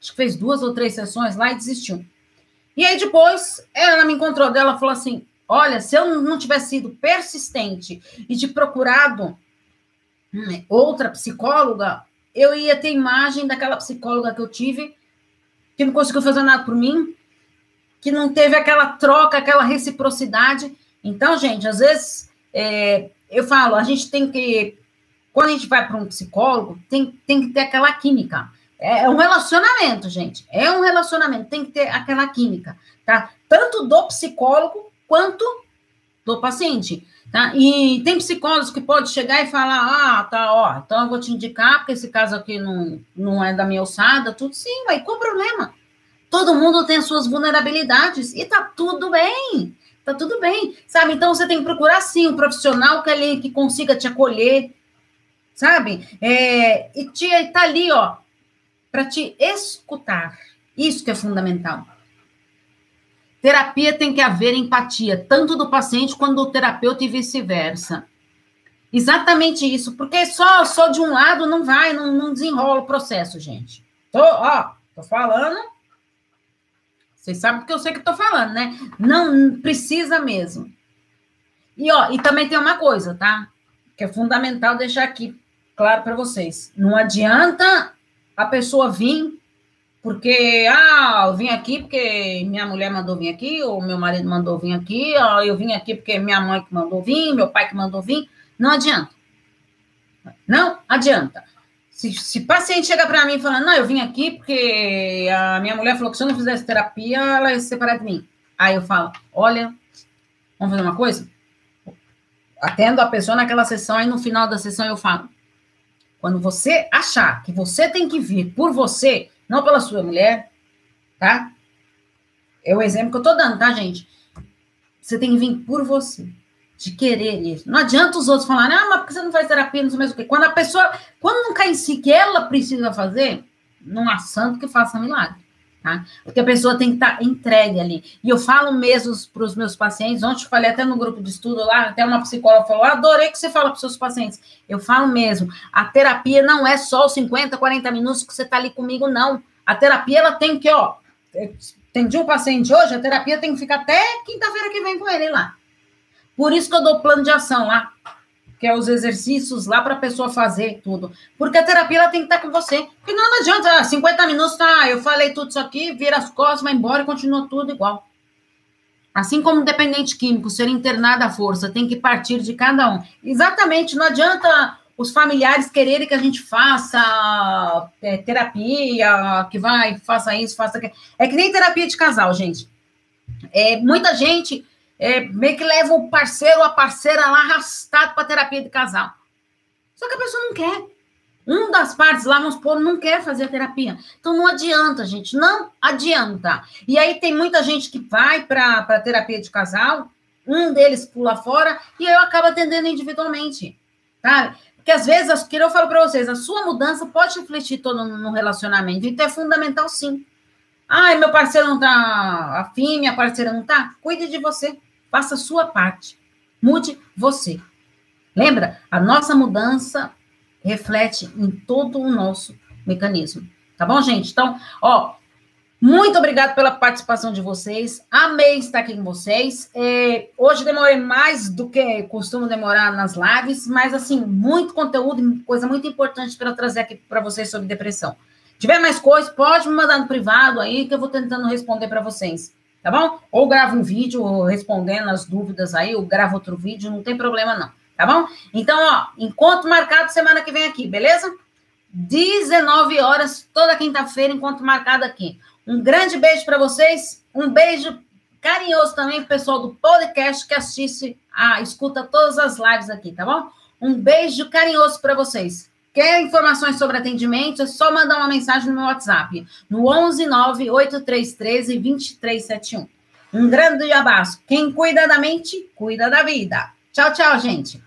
acho que fez duas ou três sessões lá e desistiu. E aí depois ela me encontrou dela falou assim: Olha, se eu não tivesse sido persistente e de procurado outra psicóloga, eu ia ter imagem daquela psicóloga que eu tive, que não conseguiu fazer nada por mim, que não teve aquela troca, aquela reciprocidade. Então, gente, às vezes é, eu falo, a gente tem que, quando a gente vai para um psicólogo, tem, tem que ter aquela química. É, é um relacionamento, gente. É um relacionamento, tem que ter aquela química, tá? Tanto do psicólogo quanto do paciente. Tá? E tem psicólogos que pode chegar e falar, ah, tá, ó, então eu vou te indicar, porque esse caso aqui não, não é da minha alçada, tudo sim, mas qual o problema? Todo mundo tem suas vulnerabilidades e tá tudo bem, tá tudo bem, sabe? Então você tem que procurar sim um profissional que, ali, que consiga te acolher, sabe? É, e te, tá ali, ó, para te escutar. Isso que é fundamental. Terapia tem que haver empatia, tanto do paciente quanto do terapeuta e vice-versa. Exatamente isso, porque só, só de um lado não vai, não, não desenrola o processo, gente. Tô, ó, tô falando. Vocês sabem que eu sei que tô falando, né? Não precisa mesmo. E, ó, e também tem uma coisa, tá? Que é fundamental deixar aqui claro para vocês. Não adianta a pessoa vir porque, ah, eu vim aqui porque minha mulher mandou vir aqui, ou meu marido mandou vir aqui, ou eu vim aqui porque minha mãe que mandou vir, meu pai que mandou vir. Não adianta. Não adianta. Se, se paciente chega para mim falando, não, eu vim aqui porque a minha mulher falou que se eu não fizesse terapia, ela ia se separar de mim. Aí eu falo, olha, vamos fazer uma coisa? Atendo a pessoa naquela sessão, aí no final da sessão eu falo, quando você achar que você tem que vir por você, não pela sua mulher, tá? É o exemplo que eu tô dando, tá, gente? Você tem que vir por você, de querer isso. Não adianta os outros falarem, ah, mas por que você não faz terapia, não sei mais o quê. Quando a pessoa, quando não cai em si que ela precisa fazer, não há santo que faça milagre. Tá? Porque a pessoa tem que estar tá entregue ali. E eu falo mesmo para os meus pacientes, ontem eu falei até no grupo de estudo lá, até uma psicóloga falou: adorei que você fala para os seus pacientes. Eu falo mesmo, a terapia não é só os 50, 40 minutos que você está ali comigo, não. A terapia ela tem que, ó, atendi um paciente hoje, a terapia tem que ficar até quinta-feira que vem com ele lá. Por isso que eu dou plano de ação lá que é os exercícios lá para a pessoa fazer tudo. Porque a terapia ela tem que estar com você. Porque não, não adianta, 50 ah, minutos, tá, eu falei tudo isso aqui, vira as costas, vai embora e continua tudo igual. Assim como dependente químico, ser internado à força, tem que partir de cada um. Exatamente, não adianta os familiares quererem que a gente faça é, terapia, que vai, faça isso, faça aquilo. É que nem terapia de casal, gente. É, muita gente é, meio que leva o parceiro ou a parceira lá arrastado para terapia de casal. Só que a pessoa não quer. Um das partes lá, vamos supor, não quer fazer a terapia. Então não adianta, gente, não adianta. E aí tem muita gente que vai para terapia de casal, um deles pula fora e eu acabo atendendo individualmente, tá? Porque às vezes, que eu falo para vocês, a sua mudança pode refletir todo no relacionamento, então é fundamental sim. Ai, meu parceiro não tá afim, minha parceira não tá. Cuide de você. Faça sua parte. Mude você. Lembra? A nossa mudança reflete em todo o nosso mecanismo. Tá bom, gente? Então, ó, muito obrigado pela participação de vocês. Amei estar aqui com vocês. É, hoje demorei mais do que costumo demorar nas lives, mas assim, muito conteúdo, coisa muito importante para trazer aqui para vocês sobre depressão. Se tiver mais coisas, pode me mandar no privado aí que eu vou tentando responder para vocês tá bom? Ou gravo um vídeo respondendo as dúvidas aí, ou gravo outro vídeo, não tem problema não, tá bom? Então, ó, encontro marcado semana que vem aqui, beleza? 19 horas, toda quinta-feira, encontro marcado aqui. Um grande beijo para vocês, um beijo carinhoso também pro pessoal do podcast que assiste, ah, escuta todas as lives aqui, tá bom? Um beijo carinhoso para vocês. Quer informações sobre atendimento? É só mandar uma mensagem no meu WhatsApp, no 11 98313 2371. Um grande abraço. Quem cuida da mente, cuida da vida. Tchau, tchau, gente.